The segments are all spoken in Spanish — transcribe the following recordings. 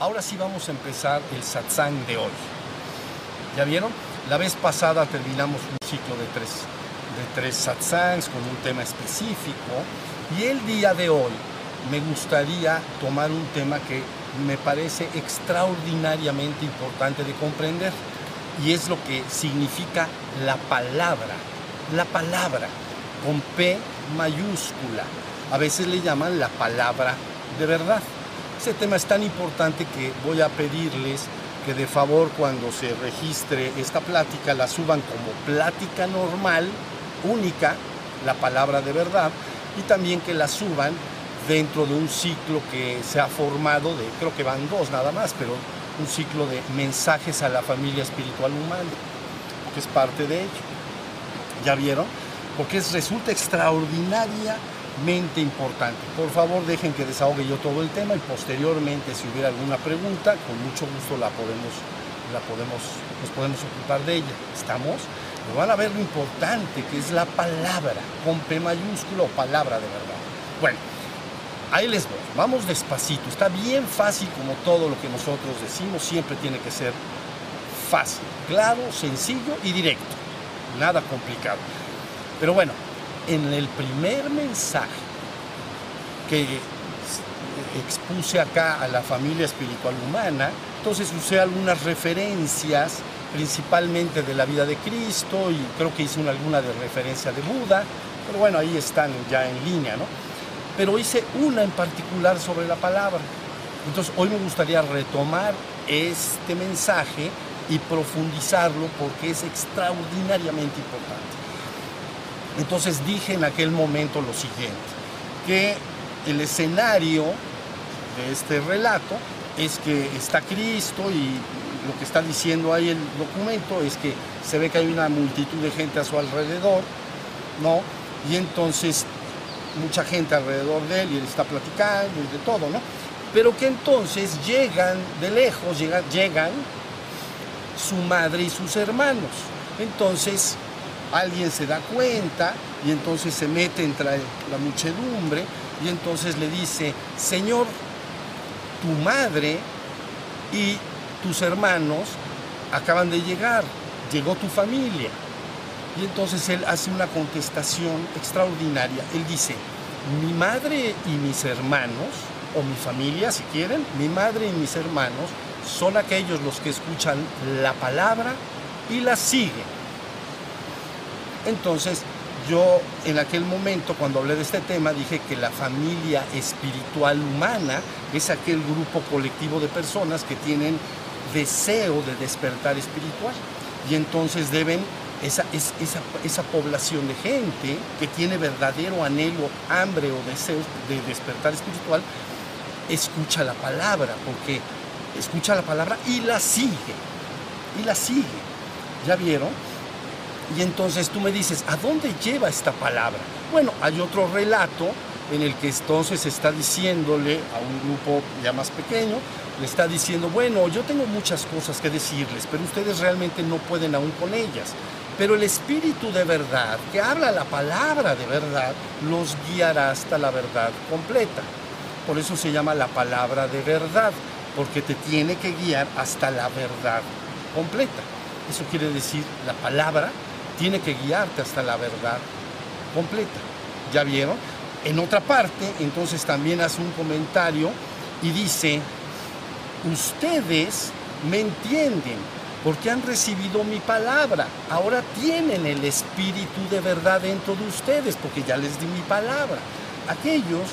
ahora sí vamos a empezar el satsang de hoy. ¿Ya vieron? La vez pasada terminamos un ciclo de tres, de tres satsangs con un tema específico y el día de hoy me gustaría tomar un tema que me parece extraordinariamente importante de comprender y es lo que significa la palabra. La palabra con P mayúscula. A veces le llaman la palabra de verdad. Ese tema es tan importante que voy a pedirles que de favor cuando se registre esta plática la suban como plática normal, única, la palabra de verdad, y también que la suban dentro de un ciclo que se ha formado de, creo que van dos nada más, pero un ciclo de mensajes a la familia espiritual humana, que es parte de ello. ¿Ya vieron? Porque es, resulta extraordinariamente importante. Por favor, dejen que desahogue yo todo el tema y posteriormente, si hubiera alguna pregunta, con mucho gusto la podemos, la podemos, nos podemos ocupar de ella. ¿Estamos? Pero van a ver lo importante que es la palabra, con P mayúscula o palabra de verdad. Bueno, ahí les voy. Vamos despacito. Está bien fácil como todo lo que nosotros decimos. Siempre tiene que ser fácil, claro, sencillo y directo. Nada complicado. Pero bueno, en el primer mensaje que expuse acá a la familia espiritual humana, entonces usé algunas referencias principalmente de la vida de Cristo y creo que hice una, alguna de referencia de Buda, pero bueno, ahí están ya en línea, ¿no? pero hice una en particular sobre la palabra. Entonces hoy me gustaría retomar este mensaje y profundizarlo porque es extraordinariamente importante. Entonces dije en aquel momento lo siguiente, que el escenario de este relato es que está Cristo y lo que está diciendo ahí el documento es que se ve que hay una multitud de gente a su alrededor, ¿no? Y entonces mucha gente alrededor de él y él está platicando y de todo, ¿no? Pero que entonces llegan de lejos, llegan, llegan su madre y sus hermanos. Entonces alguien se da cuenta y entonces se mete entre la muchedumbre y entonces le dice, Señor, tu madre y tus hermanos acaban de llegar, llegó tu familia. Y entonces él hace una contestación extraordinaria. Él dice, mi madre y mis hermanos, o mi familia si quieren, mi madre y mis hermanos son aquellos los que escuchan la palabra y la siguen. Entonces, yo en aquel momento, cuando hablé de este tema, dije que la familia espiritual humana es aquel grupo colectivo de personas que tienen deseo de despertar espiritual y entonces deben esa, esa, esa, población de gente que tiene verdadero anhelo, hambre o deseo de despertar espiritual, escucha la palabra, porque escucha la palabra y la sigue, y la sigue. ¿Ya vieron? Y entonces tú me dices, ¿a dónde lleva esta palabra? Bueno, hay otro relato en el que entonces está diciéndole a un grupo ya más pequeño, le está diciendo, bueno, yo tengo muchas cosas que decirles, pero ustedes realmente no pueden aún con ellas. Pero el Espíritu de verdad, que habla la palabra de verdad, los guiará hasta la verdad completa. Por eso se llama la palabra de verdad, porque te tiene que guiar hasta la verdad completa. Eso quiere decir, la palabra tiene que guiarte hasta la verdad completa. ¿Ya vieron? En otra parte, entonces también hace un comentario y dice, ustedes me entienden, porque han recibido mi palabra. Ahora tienen el espíritu de verdad dentro de ustedes, porque ya les di mi palabra. Aquellos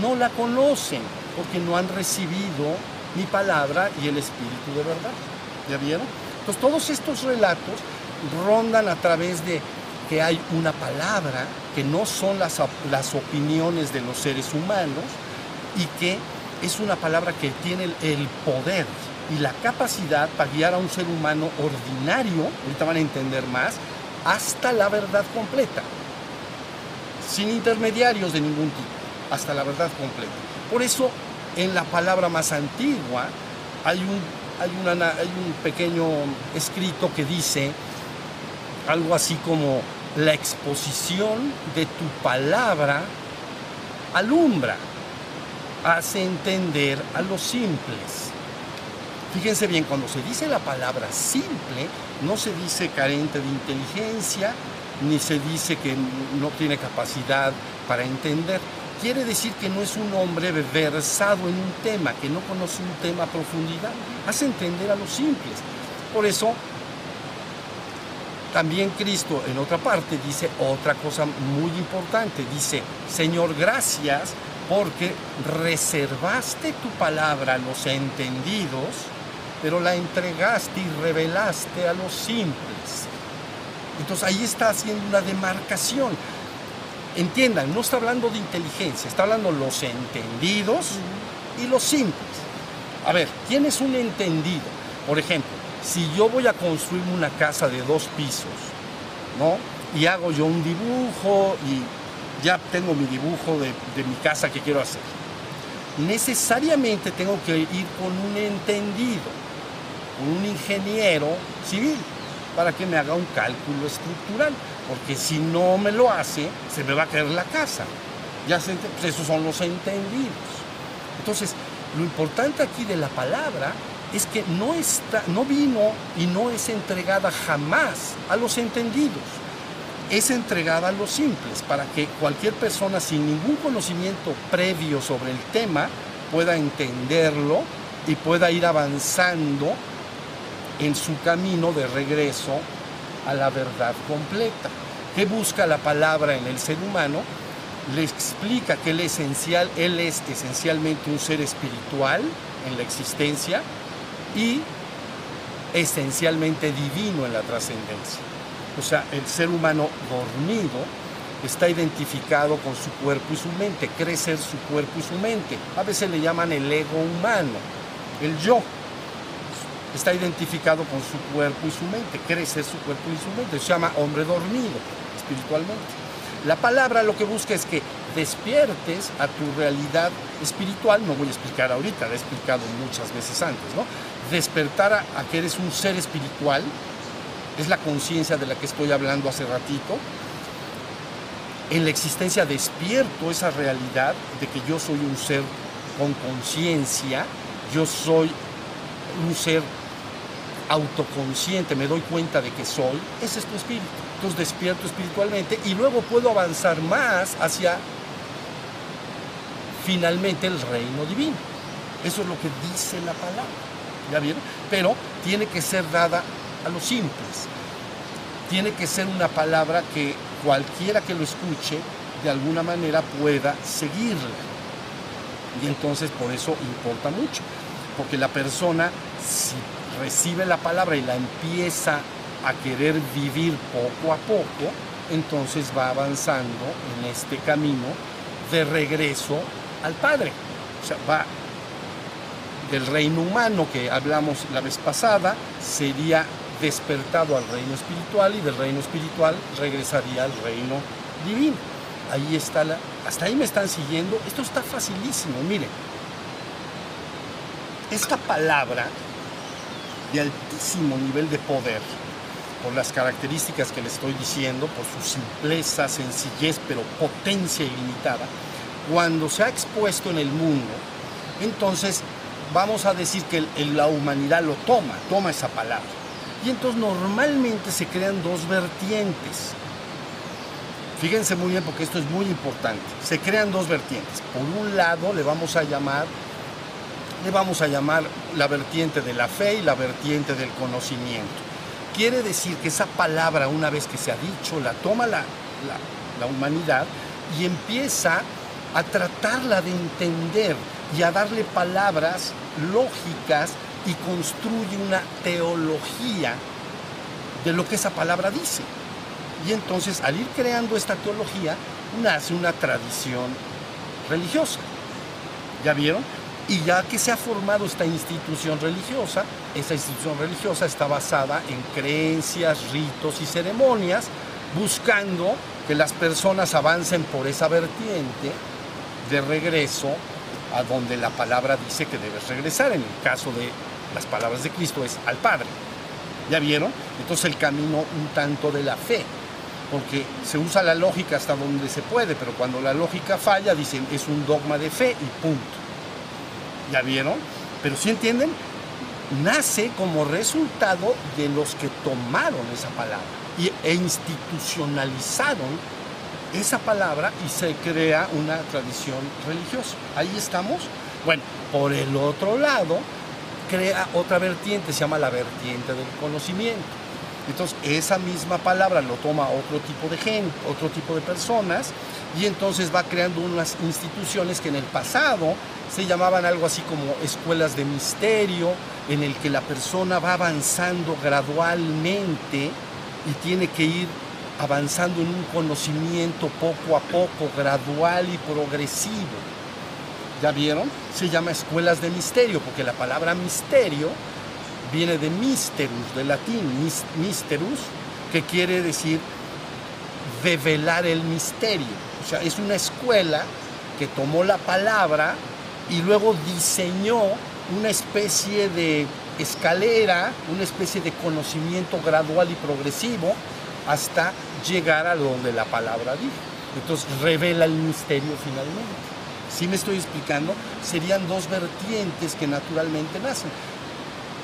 no la conocen, porque no han recibido mi palabra y el espíritu de verdad. ¿Ya vieron? Entonces todos estos relatos rondan a través de que hay una palabra, que no son las, las opiniones de los seres humanos, y que es una palabra que tiene el poder y la capacidad para guiar a un ser humano ordinario, ahorita van a entender más, hasta la verdad completa, sin intermediarios de ningún tipo, hasta la verdad completa. Por eso, en la palabra más antigua hay un, hay, hay un pequeño escrito que dice algo así como la exposición de tu palabra alumbra, hace entender a los simples Fíjense bien, cuando se dice la palabra simple, no se dice carente de inteligencia, ni se dice que no tiene capacidad para entender. Quiere decir que no es un hombre versado en un tema, que no conoce un tema a profundidad. Hace entender a los simples. Por eso, también Cristo en otra parte dice otra cosa muy importante. Dice, Señor, gracias porque reservaste tu palabra a los entendidos, pero la entregaste y revelaste a los simples. Entonces ahí está haciendo una demarcación. Entiendan, no está hablando de inteligencia, está hablando los entendidos y los simples. A ver, ¿quién es un entendido? Por ejemplo, si yo voy a construir una casa de dos pisos, ¿no? Y hago yo un dibujo y ya tengo mi dibujo de, de mi casa que quiero hacer. Necesariamente tengo que ir con un entendido, con un ingeniero civil, para que me haga un cálculo estructural, porque si no me lo hace, se me va a caer la casa. Ya se, pues esos son los entendidos. Entonces, lo importante aquí de la palabra es que no, está, no vino y no es entregada jamás a los entendidos es entregada a los simples para que cualquier persona sin ningún conocimiento previo sobre el tema pueda entenderlo y pueda ir avanzando en su camino de regreso a la verdad completa. ¿Qué busca la palabra en el ser humano? Le explica que él, esencial, él es esencialmente un ser espiritual en la existencia y esencialmente divino en la trascendencia. O sea, el ser humano dormido está identificado con su cuerpo y su mente, cree ser su cuerpo y su mente. A veces le llaman el ego humano, el yo. Está identificado con su cuerpo y su mente, cree ser su cuerpo y su mente. Se llama hombre dormido espiritualmente. La palabra lo que busca es que despiertes a tu realidad espiritual, no voy a explicar ahorita, lo he explicado muchas veces antes, ¿no? Despertar a, a que eres un ser espiritual, es la conciencia de la que estoy hablando hace ratito. En la existencia despierto esa realidad de que yo soy un ser con conciencia, yo soy un ser autoconsciente, me doy cuenta de que soy, ese es tu espíritu. Entonces despierto espiritualmente y luego puedo avanzar más hacia finalmente el reino divino. Eso es lo que dice la palabra. ¿Ya vieron? Pero tiene que ser dada a los simples. Tiene que ser una palabra que cualquiera que lo escuche de alguna manera pueda seguirla. Y entonces por eso importa mucho, porque la persona si recibe la palabra y la empieza a querer vivir poco a poco, entonces va avanzando en este camino de regreso al Padre. O sea, va del reino humano que hablamos la vez pasada, sería despertado al reino espiritual y del reino espiritual regresaría al reino divino. Ahí está la... Hasta ahí me están siguiendo. Esto está facilísimo, miren. Esta palabra de altísimo nivel de poder, por las características que le estoy diciendo, por su simpleza, sencillez, pero potencia ilimitada, cuando se ha expuesto en el mundo, entonces vamos a decir que la humanidad lo toma, toma esa palabra. Y entonces normalmente se crean dos vertientes. Fíjense muy bien porque esto es muy importante. Se crean dos vertientes. Por un lado le vamos a llamar le vamos a llamar la vertiente de la fe y la vertiente del conocimiento. Quiere decir que esa palabra, una vez que se ha dicho, la toma la, la, la humanidad y empieza a tratarla de entender y a darle palabras lógicas y construye una teología de lo que esa palabra dice. Y entonces al ir creando esta teología nace una tradición religiosa. ¿Ya vieron? Y ya que se ha formado esta institución religiosa, esa institución religiosa está basada en creencias, ritos y ceremonias, buscando que las personas avancen por esa vertiente de regreso a donde la palabra dice que debes regresar. En el caso de las palabras de Cristo es al Padre. ¿Ya vieron? Entonces el camino un tanto de la fe, porque se usa la lógica hasta donde se puede, pero cuando la lógica falla dicen es un dogma de fe y punto. ¿Ya vieron? Pero si entienden, nace como resultado de los que tomaron esa palabra e institucionalizaron esa palabra y se crea una tradición religiosa. Ahí estamos. Bueno, por el otro lado, crea otra vertiente, se llama la vertiente del conocimiento. Entonces, esa misma palabra lo toma otro tipo de gente, otro tipo de personas, y entonces va creando unas instituciones que en el pasado se llamaban algo así como escuelas de misterio, en el que la persona va avanzando gradualmente y tiene que ir avanzando en un conocimiento poco a poco, gradual y progresivo. ¿Ya vieron? Se llama escuelas de misterio, porque la palabra misterio viene de misterus, de latín, misterus, que quiere decir develar el misterio. O sea, es una escuela que tomó la palabra y luego diseñó una especie de escalera, una especie de conocimiento gradual y progresivo hasta llegar a donde la palabra dijo. Entonces revela el misterio finalmente. Si me estoy explicando, serían dos vertientes que naturalmente nacen.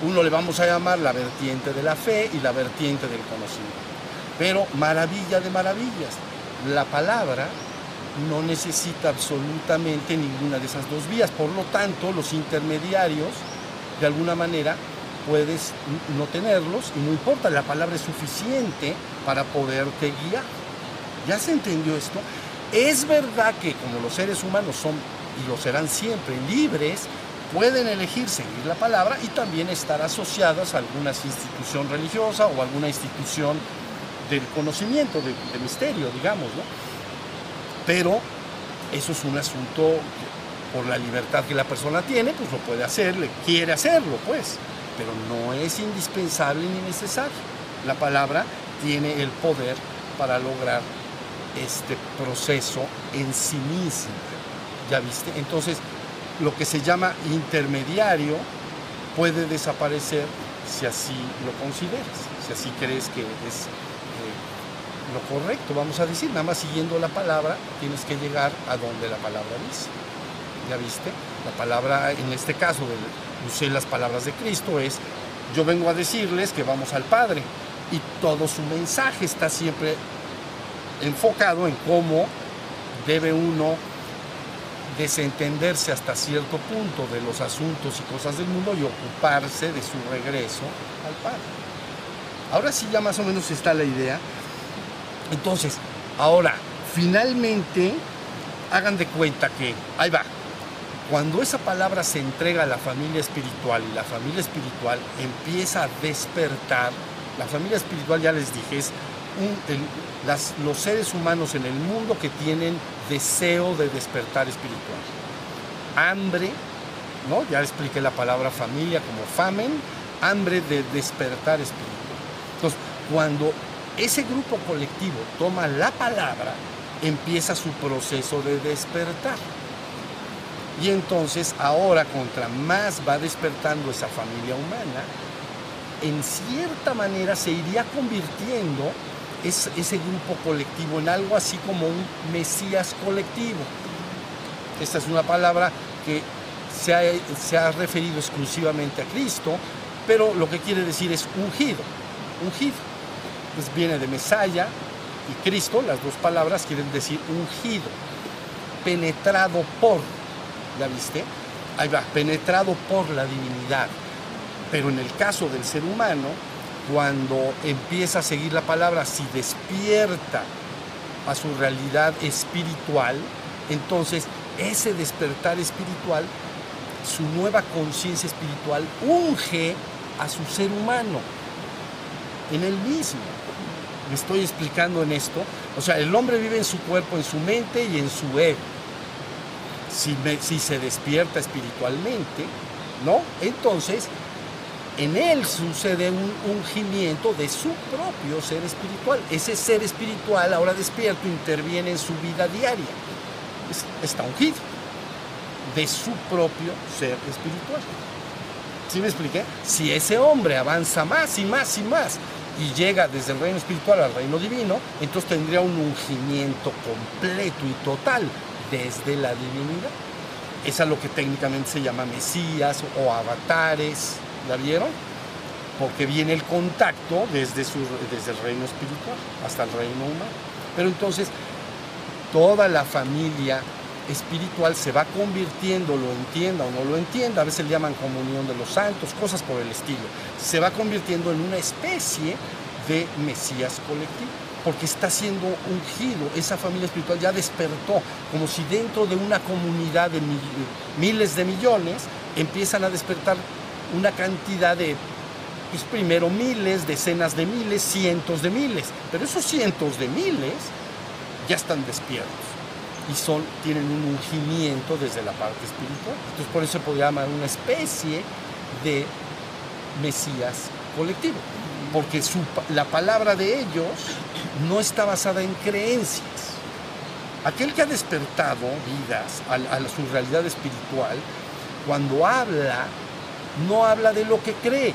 Uno le vamos a llamar la vertiente de la fe y la vertiente del conocimiento. Pero maravilla de maravillas, la palabra no necesita absolutamente ninguna de esas dos vías. Por lo tanto, los intermediarios, de alguna manera, puedes no tenerlos y no importa, la palabra es suficiente para poderte guiar. ¿Ya se entendió esto? Es verdad que como los seres humanos son y lo serán siempre libres, pueden elegir seguir la palabra y también estar asociadas a alguna institución religiosa o alguna institución del conocimiento, de, misterio, digamos, ¿no? Pero eso es un asunto por la libertad que la persona tiene, pues lo puede hacer, quiere hacerlo, pues, pero no es indispensable ni necesario. La palabra tiene el poder para lograr este proceso en sí mismo. ¿Ya viste? Entonces, lo que se llama intermediario puede desaparecer si así lo consideras, si así crees que es eh, lo correcto, vamos a decir, nada más siguiendo la palabra, tienes que llegar a donde la palabra dice. ¿Ya viste? La palabra, en este caso, usé las palabras de Cristo, es, yo vengo a decirles que vamos al Padre, y todo su mensaje está siempre enfocado en cómo debe uno desentenderse hasta cierto punto de los asuntos y cosas del mundo y ocuparse de su regreso al Padre. Ahora sí ya más o menos está la idea. Entonces, ahora, finalmente, hagan de cuenta que, ahí va, cuando esa palabra se entrega a la familia espiritual y la familia espiritual empieza a despertar, la familia espiritual ya les dije, es los seres humanos en el mundo que tienen deseo de despertar espiritual. Hambre, ¿no? Ya expliqué la palabra familia como famen, hambre de despertar espiritual. Entonces, cuando ese grupo colectivo toma la palabra, empieza su proceso de despertar. Y entonces ahora contra más va despertando esa familia humana, en cierta manera se iría convirtiendo ese grupo colectivo en algo así como un Mesías colectivo. Esta es una palabra que se ha, se ha referido exclusivamente a Cristo, pero lo que quiere decir es ungido, ungido. Pues viene de Mesaya y Cristo, las dos palabras quieren decir ungido, penetrado por, ¿la viste? Ahí va, penetrado por la divinidad. Pero en el caso del ser humano, cuando empieza a seguir la palabra, si despierta a su realidad espiritual, entonces ese despertar espiritual, su nueva conciencia espiritual, unge a su ser humano en el mismo. Me estoy explicando en esto. O sea, el hombre vive en su cuerpo, en su mente y en su ego. Si, se despierta espiritualmente, ¿no? Entonces en él sucede un ungimiento de su propio ser espiritual. Ese ser espiritual, ahora despierto, interviene en su vida diaria. está ungido de su propio ser espiritual. ¿Sí me expliqué? Si ese hombre avanza más y más y más y llega desde el reino espiritual al reino divino, entonces tendría un ungimiento completo y total desde la divinidad. Es a lo que técnicamente se llama Mesías o avatares ¿La vieron? Porque viene el contacto desde, su, desde el reino espiritual hasta el reino humano. Pero entonces, toda la familia espiritual se va convirtiendo, lo entienda o no lo entienda, a veces le llaman comunión de los santos, cosas por el estilo, se va convirtiendo en una especie de Mesías colectivo, porque está siendo ungido, esa familia espiritual ya despertó, como si dentro de una comunidad de miles de millones empiezan a despertar una cantidad de, pues primero miles, decenas de miles, cientos de miles, pero esos cientos de miles ya están despiertos y son, tienen un ungimiento desde la parte espiritual. Entonces por eso se podría llamar una especie de Mesías colectivo, porque la palabra de ellos no está basada en creencias. Aquel que ha despertado vidas a, a su realidad espiritual, cuando habla, no habla de lo que cree,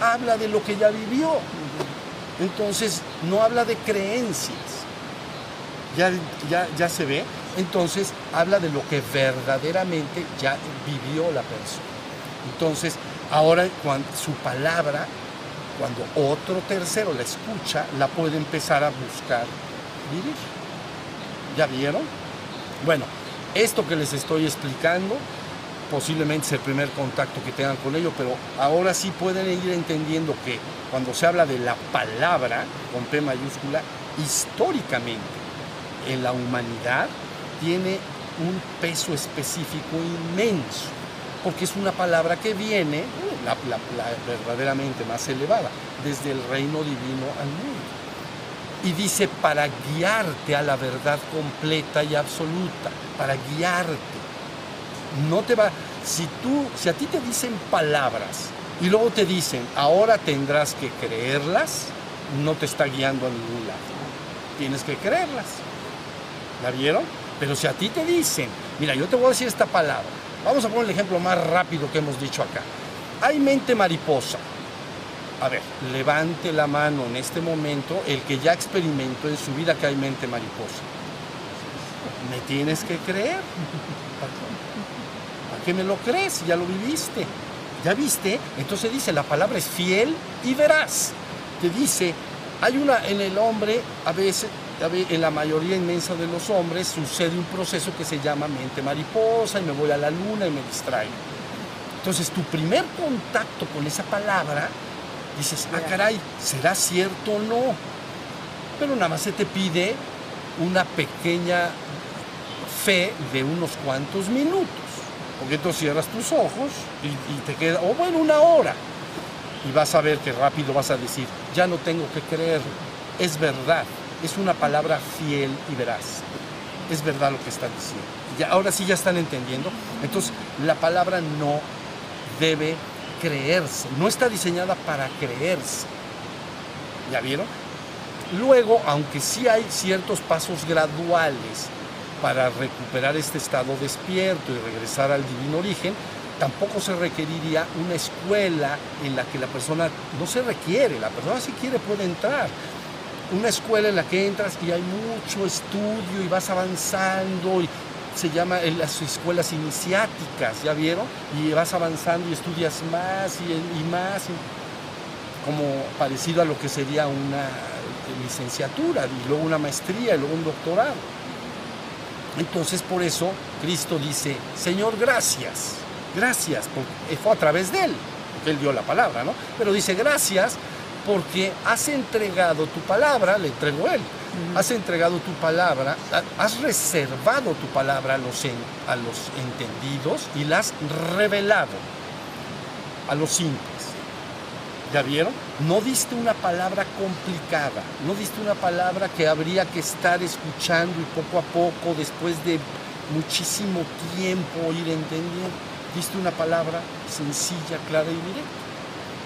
habla de lo que ya vivió. Entonces, no habla de creencias. Ya, ya, ya se ve. Entonces, habla de lo que verdaderamente ya vivió la persona. Entonces, ahora cuando, su palabra, cuando otro tercero la escucha, la puede empezar a buscar vivir. ¿Ya vieron? Bueno, esto que les estoy explicando posiblemente es el primer contacto que tengan con ello, pero ahora sí pueden ir entendiendo que cuando se habla de la palabra con P mayúscula, históricamente en la humanidad tiene un peso específico inmenso, porque es una palabra que viene, la, verdaderamente más elevada, desde el reino divino al mundo. Y dice para guiarte a la verdad completa y absoluta, para guiarte no te va. Si tú, si a ti te dicen palabras y luego te dicen, ahora tendrás que creerlas, no te está guiando a ningún lado. Tienes que creerlas. ¿La vieron? Pero si a ti te dicen, mira, yo te voy a decir esta palabra. Vamos a poner el ejemplo más rápido que hemos dicho acá. Hay mente mariposa. A ver, levante la mano en este momento el que ya experimentó en su vida que hay mente mariposa. Me tienes que creer qué me lo crees? Ya lo viviste. ¿Ya viste? Entonces dice, la palabra es fiel y veraz. Te dice, hay una en el hombre, a veces, en la mayoría inmensa de los hombres, sucede un proceso que se llama mente mariposa y me voy a la luna y me distraigo. Entonces tu primer contacto con esa palabra, dices, ah caray, ¿será cierto o no? Pero nada más se te pide una pequeña fe de unos cuantos minutos. Porque tú cierras tus ojos y, te queda, o bueno, una hora. Y vas a ver que rápido vas a decir, ya no tengo que creer, es verdad, es una palabra fiel y veraz. Es verdad lo que está diciendo. Y ahora sí ya están entendiendo. Entonces, la palabra no debe creerse, no está diseñada para creerse. ¿Ya vieron? Luego, aunque sí hay ciertos pasos graduales para recuperar este estado despierto y regresar al divino origen, tampoco se requeriría una escuela en la que la persona no se requiere, la persona si quiere puede entrar. Una escuela en la que entras y hay mucho estudio y vas avanzando y se llama las escuelas iniciáticas, ¿ya vieron? Y vas avanzando y estudias más y, y más, como parecido a lo que sería una licenciatura y luego una maestría y luego un doctorado. Entonces por eso Cristo dice, Señor, gracias, gracias, porque fue a través de Él, porque Él dio la palabra, ¿no? Pero dice, gracias porque has entregado tu palabra, le entregó Él, has entregado tu palabra, has reservado tu palabra a los, entendidos y la has revelado a los simples. ¿Ya vieron? No diste una palabra complicada, no diste una palabra que habría que estar escuchando y poco a poco, después de muchísimo tiempo, ir entendiendo. Diste una palabra sencilla, clara y directa.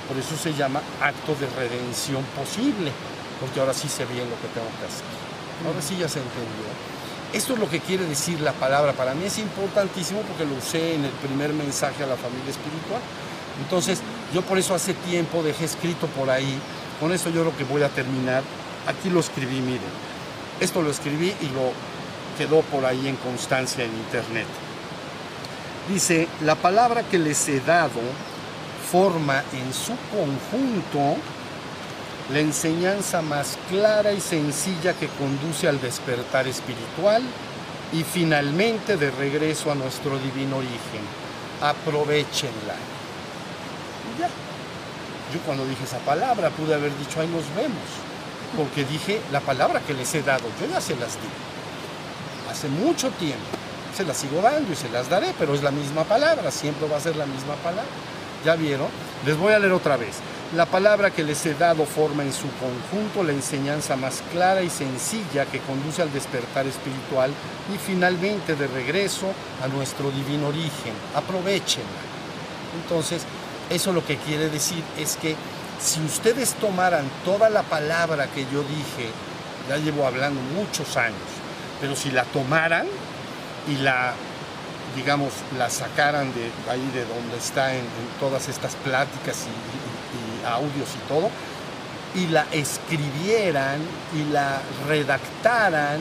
Por eso se llama acto de redención posible, porque ahora sí sé bien lo que tengo que hacer. Ahora sí ya se entendió. Esto es lo que quiere decir la palabra. Para mí es importantísimo porque lo usé en el primer mensaje a la familia espiritual. Entonces, yo por eso hace tiempo dejé escrito por ahí, con eso yo lo que voy a terminar, aquí lo escribí, miren, esto lo escribí y lo quedó por ahí en constancia en internet. Dice, la palabra que les he dado forma en su conjunto la enseñanza más clara y sencilla que conduce al despertar espiritual y finalmente de regreso a nuestro divino origen. Aprovechenla. Ya. Yo cuando dije esa palabra pude haber dicho, ahí nos vemos, porque dije la palabra que les he dado, yo ya se las di. Hace mucho tiempo. Se las sigo dando y se las daré, pero es la misma palabra, siempre va a ser la misma palabra. ¿Ya vieron? Les voy a leer otra vez. La palabra que les he dado forma en su conjunto la enseñanza más clara y sencilla que conduce al despertar espiritual y finalmente de regreso a nuestro divino origen. Aprovechenla. Entonces, eso lo que quiere decir es que si ustedes tomaran toda la palabra que yo dije, ya llevo hablando muchos años, pero si la tomaran y la digamos, la sacaran de ahí de donde está en, todas estas pláticas y, audios y todo, y la escribieran y la redactaran,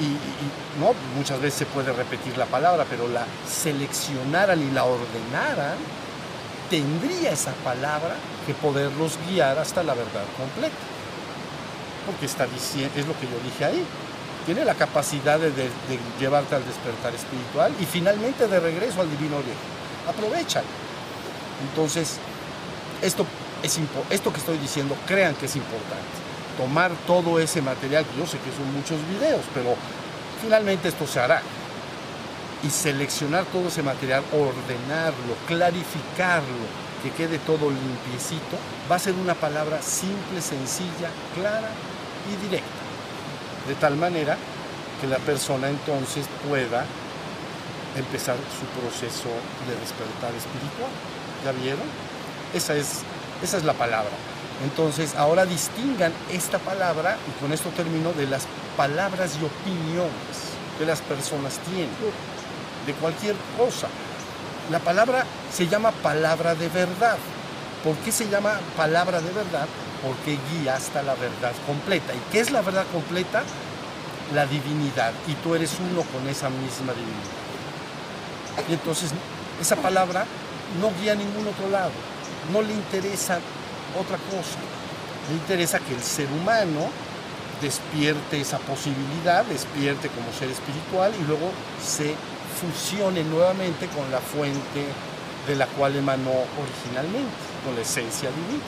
y, no, muchas veces se puede repetir la palabra, pero la seleccionaran y la ordenaran, tendría esa palabra que poderlos guiar hasta la verdad completa. Porque está diciendo, es lo que yo dije ahí, tiene la capacidad de, llevarte al despertar espiritual y finalmente de regreso al divino origen. Aprovechan. Entonces, esto, es esto que estoy diciendo, crean que es importante. Tomar todo ese material, yo sé que son muchos videos, pero finalmente esto se hará. Y seleccionar todo ese material, ordenarlo, clarificarlo, que quede todo limpiecito, va a ser una palabra simple, sencilla, clara y directa de tal manera que la persona entonces pueda empezar su proceso de despertar espiritual. ¿Ya vieron? Esa es, esa es la palabra. Entonces, ahora distingan esta palabra, y con esto termino, de las palabras y opiniones que las personas tienen, de cualquier cosa. La palabra se llama palabra de verdad. ¿Por qué se llama palabra de verdad? porque guía hasta la verdad completa. ¿Y qué es la verdad completa? La divinidad. Y tú eres uno con esa misma divinidad. Y entonces esa palabra no guía a ningún otro lado. No le interesa otra cosa. Le interesa que el ser humano despierte esa posibilidad, despierte como ser espiritual y luego se fusione nuevamente con la fuente de la cual emanó originalmente, con la esencia divina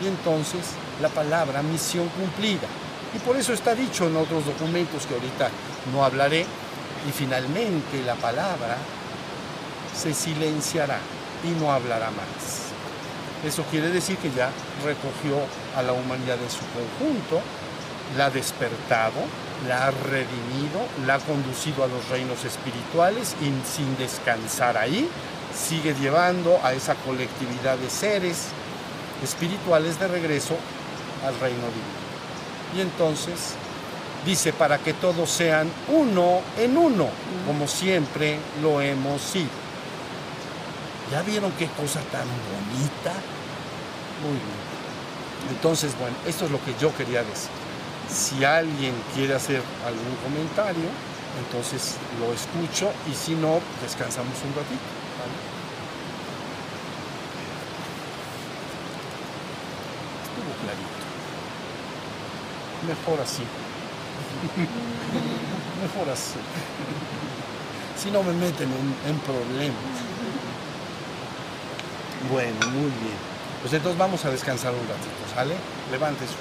y entonces la palabra misión cumplida. Y por eso está dicho en otros documentos que ahorita no hablaré, y finalmente la palabra se silenciará y no hablará más. Eso quiere decir que ya recogió a la humanidad en su conjunto, la ha despertado, la ha redimido, la ha conducido a los reinos espirituales y sin descansar ahí, sigue llevando a esa colectividad de seres espirituales de regreso al reino divino. Y entonces dice, para que todos sean uno en uno, como siempre lo hemos sido. ¿Ya vieron qué cosa tan bonita? Muy bien. Entonces, bueno, esto es lo que yo quería decir. Si alguien quiere hacer algún comentario, entonces lo escucho y si no, descansamos un ratito. Mejor así. Mejor así. Si no me meten en, problemas. Bueno, muy bien. Pues entonces vamos a descansar un ratito, ¿sale? Levante su